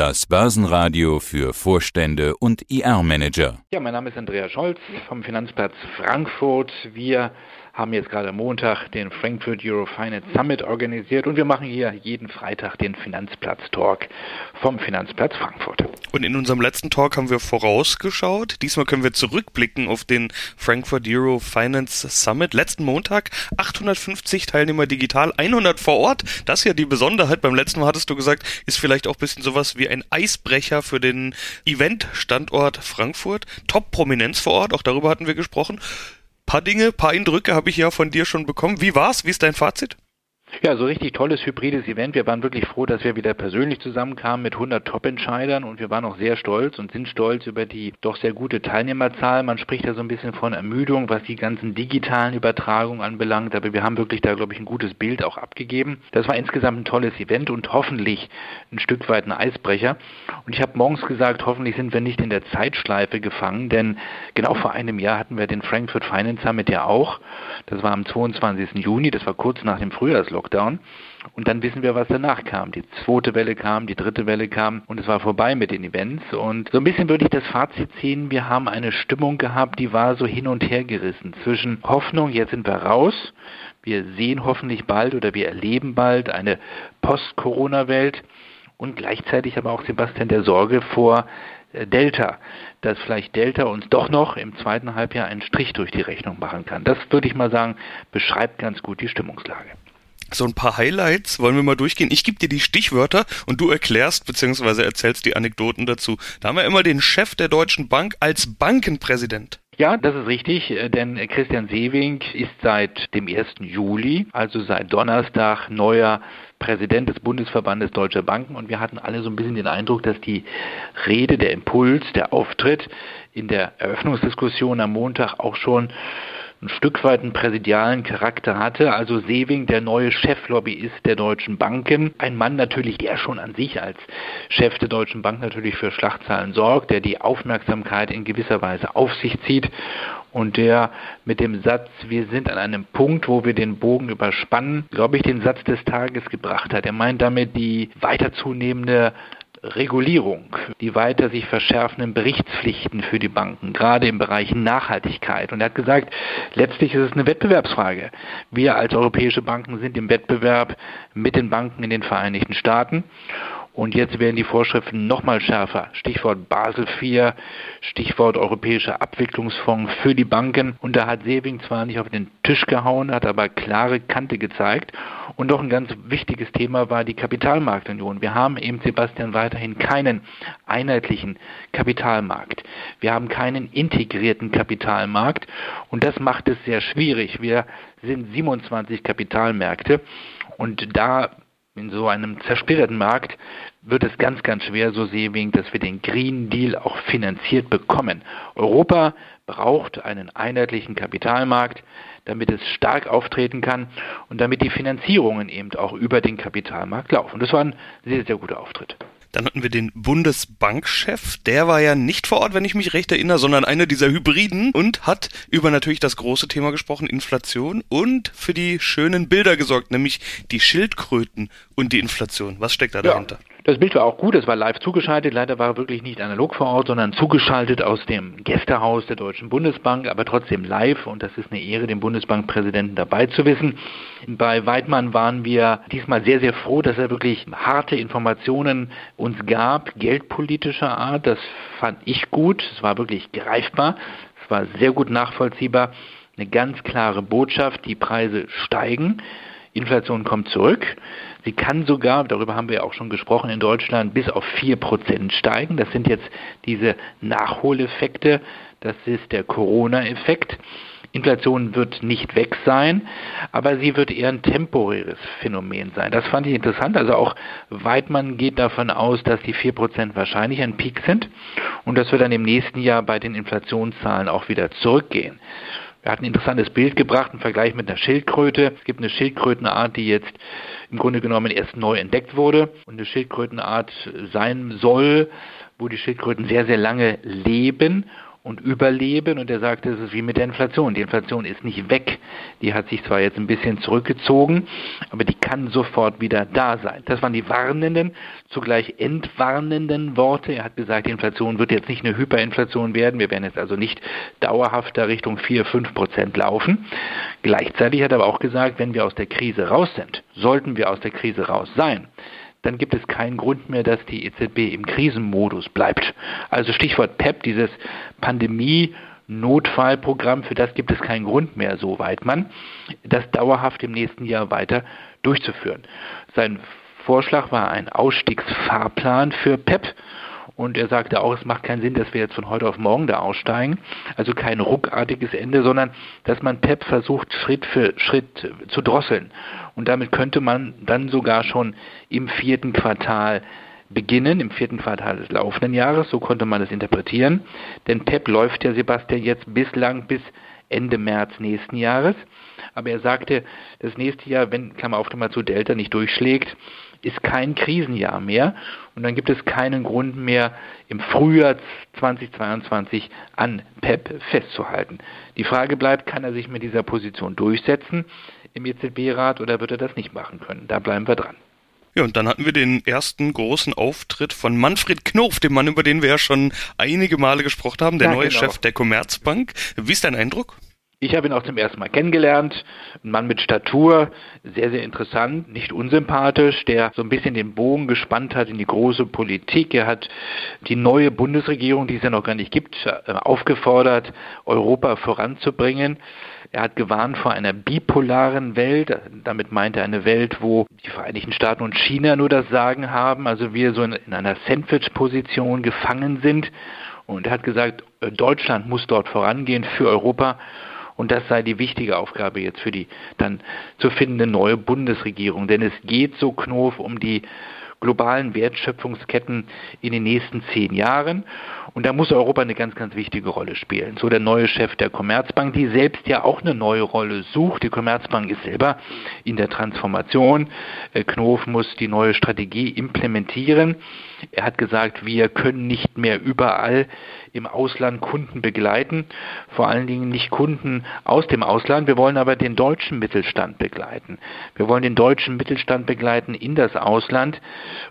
Das Börsenradio für Vorstände und IR-Manager. Ja, mein Name ist Andreas Scholz vom Finanzplatz Frankfurt. Wir haben jetzt gerade Montag den Frankfurt Euro Finance Summit organisiert und wir machen hier jeden Freitag den Finanzplatz Talk vom Finanzplatz Frankfurt. Und in unserem letzten Talk haben wir vorausgeschaut. Diesmal können wir zurückblicken auf den Frankfurt Euro Finance Summit. Letzten Montag 850 Teilnehmer digital, 100 vor Ort. Das ist ja die Besonderheit. Beim letzten Mal hattest du gesagt, ist vielleicht auch ein bisschen sowas wie ein Eisbrecher für den Event-Standort Frankfurt. Top-Prominenz vor Ort, auch darüber hatten wir gesprochen paar Dinge, paar Eindrücke habe ich ja von dir schon bekommen. Wie war's? Wie ist dein Fazit? Ja, so richtig tolles hybrides Event. Wir waren wirklich froh, dass wir wieder persönlich zusammenkamen mit 100 Top-Entscheidern und wir waren auch sehr stolz und sind stolz über die doch sehr gute Teilnehmerzahl. Man spricht ja so ein bisschen von Ermüdung, was die ganzen digitalen Übertragungen anbelangt, aber wir haben wirklich da, glaube ich, ein gutes Bild auch abgegeben. Das war insgesamt ein tolles Event und hoffentlich ein Stück weit ein Eisbrecher. Und ich habe morgens gesagt, hoffentlich sind wir nicht in der Zeitschleife gefangen, denn genau vor einem Jahr hatten wir den Frankfurt Finance Summit ja auch. Das war am 22. Juni, das war kurz nach dem Frühjahrslockdown. Lockdown. Und dann wissen wir, was danach kam. Die zweite Welle kam, die dritte Welle kam und es war vorbei mit den Events. Und so ein bisschen würde ich das Fazit ziehen, wir haben eine Stimmung gehabt, die war so hin und her gerissen zwischen Hoffnung, jetzt sind wir raus, wir sehen hoffentlich bald oder wir erleben bald eine Post-Corona-Welt und gleichzeitig aber auch Sebastian der Sorge vor äh, Delta, dass vielleicht Delta uns doch noch im zweiten Halbjahr einen Strich durch die Rechnung machen kann. Das würde ich mal sagen, beschreibt ganz gut die Stimmungslage so ein paar Highlights wollen wir mal durchgehen. Ich gebe dir die Stichwörter und du erklärst bzw. erzählst die Anekdoten dazu. Da haben wir immer den Chef der Deutschen Bank als Bankenpräsident. Ja, das ist richtig, äh, denn Christian Sewing ist seit dem 1. Juli, also seit Donnerstag, neuer Präsident des Bundesverbandes Deutscher Banken und wir hatten alle so ein bisschen den Eindruck, dass die Rede, der Impuls, der Auftritt in der Eröffnungsdiskussion am Montag auch schon ein Stück weit einen präsidialen Charakter hatte. Also Sewing, der neue Cheflobbyist der deutschen Banken, ein Mann natürlich, der schon an sich als Chef der Deutschen Bank natürlich für Schlachtzahlen sorgt, der die Aufmerksamkeit in gewisser Weise auf sich zieht und der mit dem Satz, wir sind an einem Punkt, wo wir den Bogen überspannen, glaube ich, den Satz des Tages gebracht hat. Er meint damit die weiter zunehmende Regulierung, die weiter sich verschärfenden Berichtspflichten für die Banken, gerade im Bereich Nachhaltigkeit. Und er hat gesagt, letztlich ist es eine Wettbewerbsfrage. Wir als europäische Banken sind im Wettbewerb mit den Banken in den Vereinigten Staaten. Und jetzt werden die Vorschriften nochmal schärfer. Stichwort Basel IV, Stichwort Europäischer Abwicklungsfonds für die Banken. Und da hat Sewing zwar nicht auf den Tisch gehauen, hat aber klare Kante gezeigt. Und noch ein ganz wichtiges Thema war die Kapitalmarktunion. Wir haben eben, Sebastian, weiterhin keinen einheitlichen Kapitalmarkt. Wir haben keinen integrierten Kapitalmarkt. Und das macht es sehr schwierig. Wir sind 27 Kapitalmärkte. Und da in so einem zersplitterten Markt wird es ganz, ganz schwer, so Seewing, dass wir den Green Deal auch finanziert bekommen. Europa braucht einen einheitlichen Kapitalmarkt, damit es stark auftreten kann und damit die Finanzierungen eben auch über den Kapitalmarkt laufen. Das war ein sehr, sehr guter Auftritt. Dann hatten wir den Bundesbankchef, der war ja nicht vor Ort, wenn ich mich recht erinnere, sondern einer dieser Hybriden und hat über natürlich das große Thema gesprochen, Inflation und für die schönen Bilder gesorgt, nämlich die Schildkröten und die Inflation. Was steckt da dahinter? Das Bild war auch gut, es war live zugeschaltet. Leider war er wirklich nicht analog vor Ort, sondern zugeschaltet aus dem Gästehaus der Deutschen Bundesbank, aber trotzdem live. Und das ist eine Ehre, den Bundesbankpräsidenten dabei zu wissen. Bei Weidmann waren wir diesmal sehr, sehr froh, dass er wirklich harte Informationen uns gab, geldpolitischer Art. Das fand ich gut. Es war wirklich greifbar. Es war sehr gut nachvollziehbar. Eine ganz klare Botschaft, die Preise steigen. Inflation kommt zurück. Sie kann sogar, darüber haben wir ja auch schon gesprochen, in Deutschland bis auf 4% steigen. Das sind jetzt diese Nachholeffekte. Das ist der Corona-Effekt. Inflation wird nicht weg sein, aber sie wird eher ein temporäres Phänomen sein. Das fand ich interessant. Also auch Weidmann geht davon aus, dass die 4% wahrscheinlich ein Peak sind und dass wir dann im nächsten Jahr bei den Inflationszahlen auch wieder zurückgehen. Er hat ein interessantes Bild gebracht im Vergleich mit einer Schildkröte. Es gibt eine Schildkrötenart, die jetzt im Grunde genommen erst neu entdeckt wurde und eine Schildkrötenart sein soll, wo die Schildkröten sehr, sehr lange leben und überleben. Und er sagte, es ist wie mit der Inflation. Die Inflation ist nicht weg. Die hat sich zwar jetzt ein bisschen zurückgezogen, aber die kann sofort wieder da sein. Das waren die warnenden, zugleich entwarnenden Worte. Er hat gesagt, die Inflation wird jetzt nicht eine Hyperinflation werden. Wir werden jetzt also nicht dauerhafter Richtung 4, 5 Prozent laufen. Gleichzeitig hat er aber auch gesagt, wenn wir aus der Krise raus sind, sollten wir aus der Krise raus sein, dann gibt es keinen Grund mehr, dass die EZB im Krisenmodus bleibt. Also Stichwort PEP, dieses Pandemie Notfallprogramm, für das gibt es keinen Grund mehr, so weit man, das dauerhaft im nächsten Jahr weiter durchzuführen. Sein Vorschlag war ein Ausstiegsfahrplan für PEP und er sagte auch, es macht keinen Sinn, dass wir jetzt von heute auf morgen da aussteigen. Also kein ruckartiges Ende, sondern dass man PEP versucht, Schritt für Schritt zu drosseln. Und damit könnte man dann sogar schon im vierten Quartal beginnen, im vierten Quartal des laufenden Jahres. So konnte man es interpretieren. Denn PEP läuft ja, Sebastian, jetzt bislang bis Ende März nächsten Jahres. Aber er sagte, das nächste Jahr, wenn, Klammer auf, Klammer zu Delta nicht durchschlägt, ist kein Krisenjahr mehr und dann gibt es keinen Grund mehr, im Frühjahr 2022 an PEP festzuhalten. Die Frage bleibt, kann er sich mit dieser Position durchsetzen im EZB-Rat oder wird er das nicht machen können? Da bleiben wir dran. Ja, und dann hatten wir den ersten großen Auftritt von Manfred Knof, dem Mann, über den wir ja schon einige Male gesprochen haben, der ja, neue genau. Chef der Commerzbank. Wie ist dein Eindruck? Ich habe ihn auch zum ersten Mal kennengelernt. Ein Mann mit Statur, sehr, sehr interessant, nicht unsympathisch, der so ein bisschen den Bogen gespannt hat in die große Politik. Er hat die neue Bundesregierung, die es ja noch gar nicht gibt, äh, aufgefordert, Europa voranzubringen. Er hat gewarnt vor einer bipolaren Welt. Damit meint er eine Welt, wo die Vereinigten Staaten und China nur das Sagen haben, also wir so in, einer Sandwich-Position gefangen sind. Und er hat gesagt, äh, Deutschland muss dort vorangehen für Europa. Und das sei die wichtige Aufgabe jetzt für die dann zu findende neue Bundesregierung. Denn es geht so Knof um die globalen Wertschöpfungsketten in den nächsten zehn Jahren. Und da muss Europa eine ganz, ganz wichtige Rolle spielen. So der neue Chef der Commerzbank, die selbst ja auch eine neue Rolle sucht. Die Commerzbank ist selber in der Transformation. Äh, Knof muss die neue Strategie implementieren. Er hat gesagt, wir können nicht mehr überall im Ausland Kunden begleiten, vor allen Dingen nicht Kunden aus dem Ausland. Wir wollen aber den deutschen Mittelstand begleiten. Wir wollen den deutschen Mittelstand begleiten in das Ausland.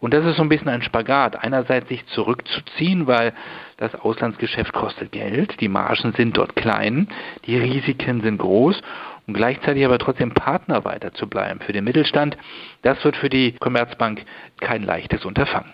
Und das ist so ein bisschen ein Spagat. Einerseits sich zurückzuziehen, weil das Auslandsgeschäft kostet Geld, die Margen sind dort klein, die Risiken sind groß und gleichzeitig aber trotzdem Partner weiter zu bleiben für den Mittelstand, das wird für die Commerzbank kein leichtes Unterfangen.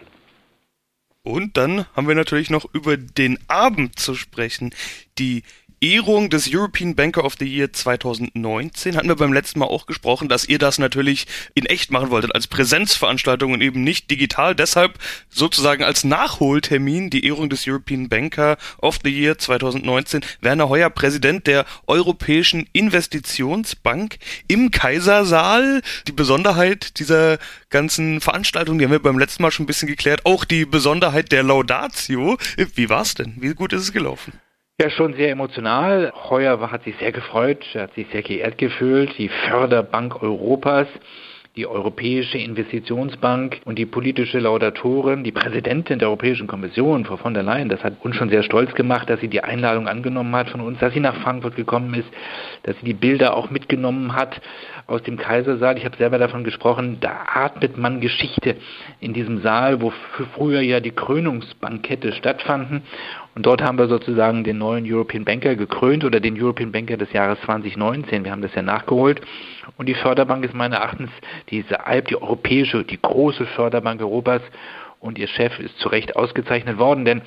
Und dann haben wir natürlich noch über den Abend zu sprechen. Die Ehrung des European Banker of the Year 2019 hatten wir beim letzten Mal auch gesprochen, dass ihr das natürlich in echt machen wolltet, als Präsenzveranstaltung und eben nicht digital. Deshalb sozusagen als Nachholtermin die Ehrung des European Banker of the Year 2019. Werner Heuer, Präsident der Europäischen Investitionsbank im Kaisersaal. Die Besonderheit dieser ganzen Veranstaltung, die haben wir beim letzten Mal schon ein bisschen geklärt. Auch die Besonderheit der Laudatio. Wie war's denn? Wie gut ist es gelaufen? Ja, schon sehr emotional. Heuer hat sich sehr gefreut, hat sich sehr geehrt gefühlt. Die Förderbank Europas, die Europäische Investitionsbank und die politische Laudatorin, die Präsidentin der Europäischen Kommission, Frau von der Leyen, das hat uns schon sehr stolz gemacht, dass sie die Einladung angenommen hat von uns, dass sie nach Frankfurt gekommen ist, dass sie die Bilder auch mitgenommen hat aus dem Kaisersaal. Ich habe selber davon gesprochen, da atmet man Geschichte in diesem Saal, wo früher ja die Krönungsbankette stattfanden. Und dort haben wir sozusagen den neuen European Banker gekrönt oder den European Banker des Jahres 2019. Wir haben das ja nachgeholt. Und die Förderbank ist meines Erachtens diese Alp, die europäische, die große Förderbank Europas. Und ihr Chef ist zu Recht ausgezeichnet worden, denn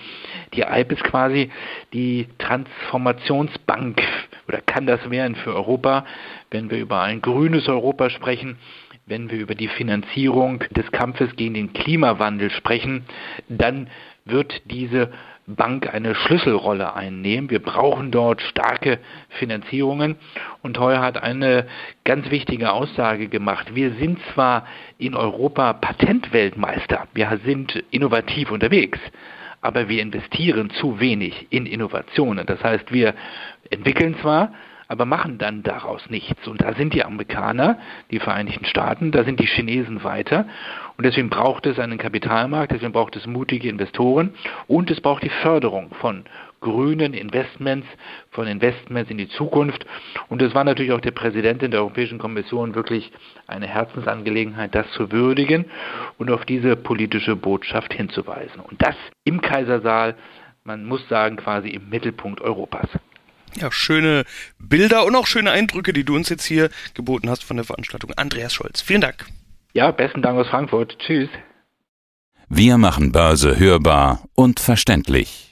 die Alp ist quasi die Transformationsbank oder kann das werden für Europa, wenn wir über ein grünes Europa sprechen, wenn wir über die Finanzierung des Kampfes gegen den Klimawandel sprechen, dann wird diese Bank eine Schlüsselrolle einnehmen. Wir brauchen dort starke Finanzierungen. Und Heuer hat eine ganz wichtige Aussage gemacht. Wir sind zwar in Europa Patentweltmeister, wir sind innovativ unterwegs, aber wir investieren zu wenig in Innovationen. Das heißt, wir entwickeln zwar, aber machen dann daraus nichts. Und da sind die Amerikaner, die Vereinigten Staaten, da sind die Chinesen weiter. Und deswegen braucht es einen Kapitalmarkt, deswegen braucht es mutige Investoren und es braucht die Förderung von grünen Investments, von Investments in die Zukunft. Und es war natürlich auch der Präsidentin der Europäischen Kommission wirklich eine Herzensangelegenheit, das zu würdigen und auf diese politische Botschaft hinzuweisen. Und das im Kaisersaal, man muss sagen, quasi im Mittelpunkt Europas. Ja, schöne Bilder und auch schöne Eindrücke, die du uns jetzt hier geboten hast von der Veranstaltung. Andreas Scholz, vielen Dank. Ja, besten Dank aus Frankfurt. Tschüss. Wir machen Börse hörbar und verständlich.